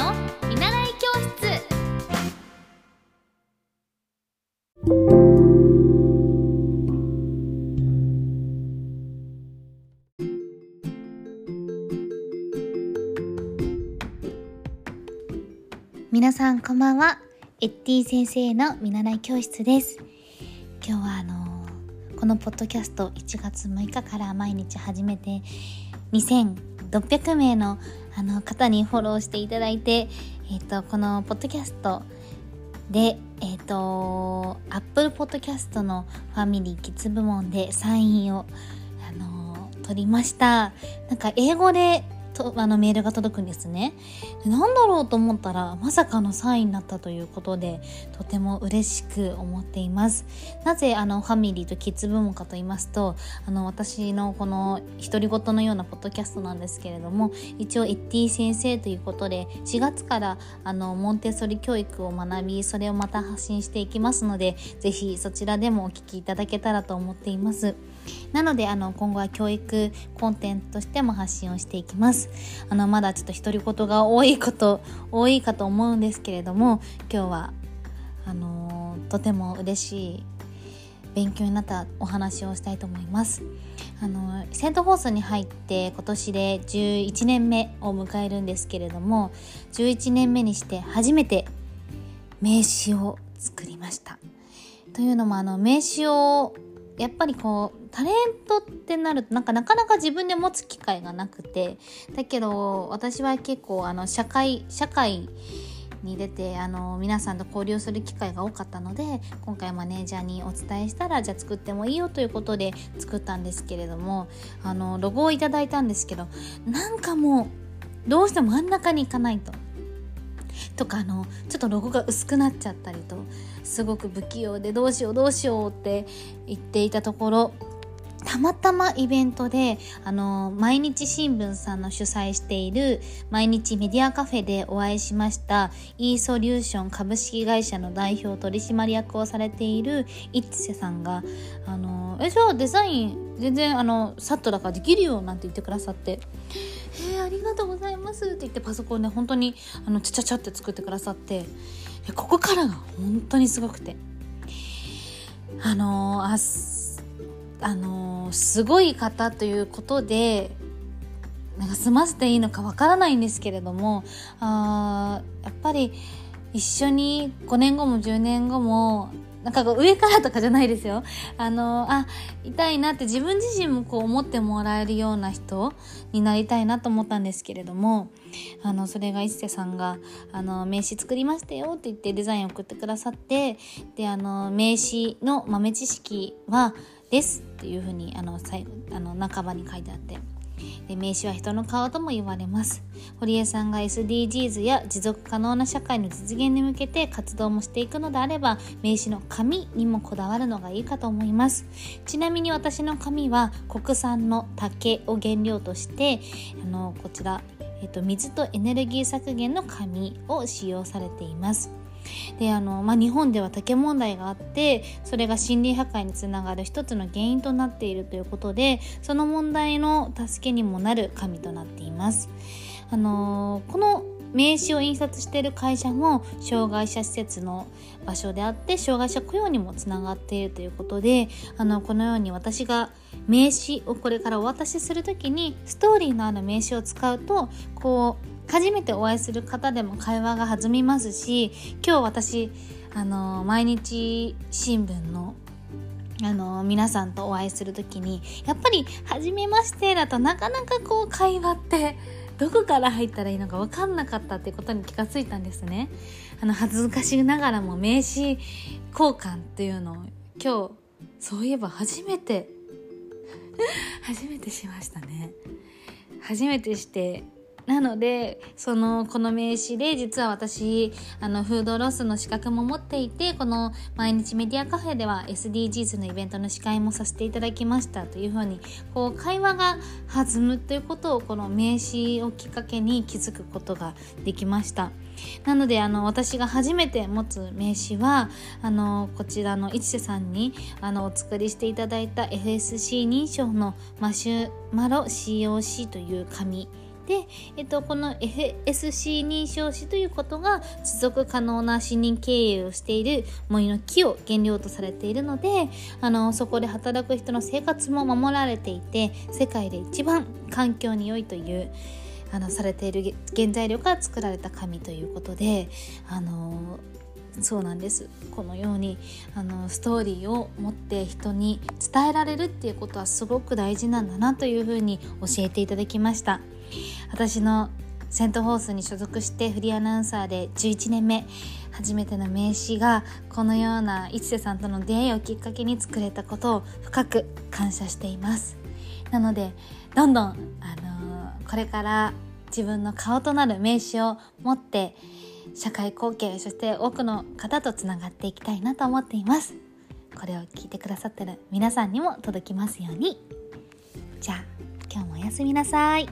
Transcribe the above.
の見習い教室。皆さんこんばんは。エッティ先生の見習い教室です。今日はあのこのポッドキャスト1月6日から毎日始めて2600名のあの方にフォローしていただいて、えっ、とこのポッドキャストで、えっ、と Apple Podcast のファミリーキッズ部門でサインをあの取りました。なんか英語でとあのメールが届くんですね。なんだろうと思ったらまさかの3位になったということでとても嬉しく思っています。なぜあのファミリーとキッズ部門かと言いますとあの私のこの独り言のようなポッドキャストなんですけれども一応エッティ先生ということで4月からあのモンテッソリ教育を学びそれをまた発信していきますのでぜひそちらでもお聞きいただけたらと思っています。なのであの今後は教育コンテンツとしても発信をしていきます。あのまだちょっと独り言が多いこと多いかと思うんですけれども今日はあのとても嬉しい勉強になったお話をしたいと思います。あのセントフォースに入って今年で11年目を迎えるんですけれども11年目にして初めて名刺を作りました。というのもあの名刺をやっぱりこうタレントってなるとなんかなかなか自分で持つ機会がなくてだけど私は結構あの社会社会に出てあの皆さんと交流する機会が多かったので今回マネージャーにお伝えしたらじゃあ作ってもいいよということで作ったんですけれどもあのロゴをいただいたんですけどなんかもうどうしても真ん中に行かないと。とかあのちょっとロゴが薄くなっちゃったりとすごく不器用でどうしようどうしようって言っていたところたまたまイベントであの毎日新聞さんの主催している毎日メディアカフェでお会いしました e ソリューション株式会社の代表取締役をされている一瀬さんがあのえじゃあデザイン全然あのサッとだからできるよなんて言ってくださってえー、ありがとうございますって言ってパソコンで本当にあのちゃちゃちゃって作ってくださってここからが本当にすごくて。あのああのすごい方ということでなんか済ませていいのかわからないんですけれどもあやっぱり一緒に5年後も10年後もなんか上からとかじゃないですよ。あの、あ、痛いなって自分自身もこう思ってもらえるような人になりたいなと思ったんですけれども、あの、それが一瀬さんが、あの、名刺作りましたよって言ってデザインを送ってくださって、で、あの、名刺の豆知識は、ですっていうふうに、あの、最後、あの、半ばに書いてあって、で名刺は人の顔とも言われます。堀江さんが SDGs や持続可能な社会の実現に向けて活動もしていくのであれば名刺の紙にもこだわるのがいいかと思います。ちなみに私の紙は国産の竹を原料としてあのこちら、えっと、水とエネルギー削減の紙を使用されています。であの、まあ、日本では竹問題があってそれが森林破壊につながる一つの原因となっているということでその問題の助けにもなる紙となっています。あのこの名刺を印刷している会社も障害者施設の場所であって障害者雇用にもつながっているということであのこのように私が名刺をこれからお渡しする時にストーリーのある名刺を使うとこう初めてお会いする方でも会話が弾みますし今日私あの毎日新聞のあの皆さんとお会いする時にやっぱり「初めまして」だとなかなかこう会話ってどこから入ったらいいのか分かんなかったってことに気がついたんですね。あの恥ずかしながらも名刺交換っていうのを今日そういえば初めて 初めてしましたね。初めてしてなのでそのこの名刺で実は私あのフードロスの資格も持っていてこの毎日メディアカフェでは SDGs のイベントの司会もさせていただきましたというふうにこう会話が弾むということをこの名刺をきっかけに気づくことができました。なのであの私が初めて持つ名刺はあのこちらの市瀬さんにあのお作りしていただいた FSC 認証のマシュマロ COC という紙で、えっと、この FSC 認証士ということが持続可能な森林経営をしている森の木を原料とされているのであのそこで働く人の生活も守られていて世界で一番環境に良いというあのされている原材料から作られた紙ということであのそうなんです。このようにあのストーリーを持って人に伝えられるっていうことはすごく大事なんだなというふうに教えていただきました。私のセントホースに所属してフリーアナウンサーで11年目初めての名刺がこのような一瀬さんとの出会いをきっかけに作れたことを深く感謝しています。なのでどんどん、あのー、これから自分の顔となる名刺を持って社会貢献そして多くの方とつながっていきたいなと思っています。これを聞いてくださってる皆さんにも届きますように。じゃあ今日もおやすみなさい。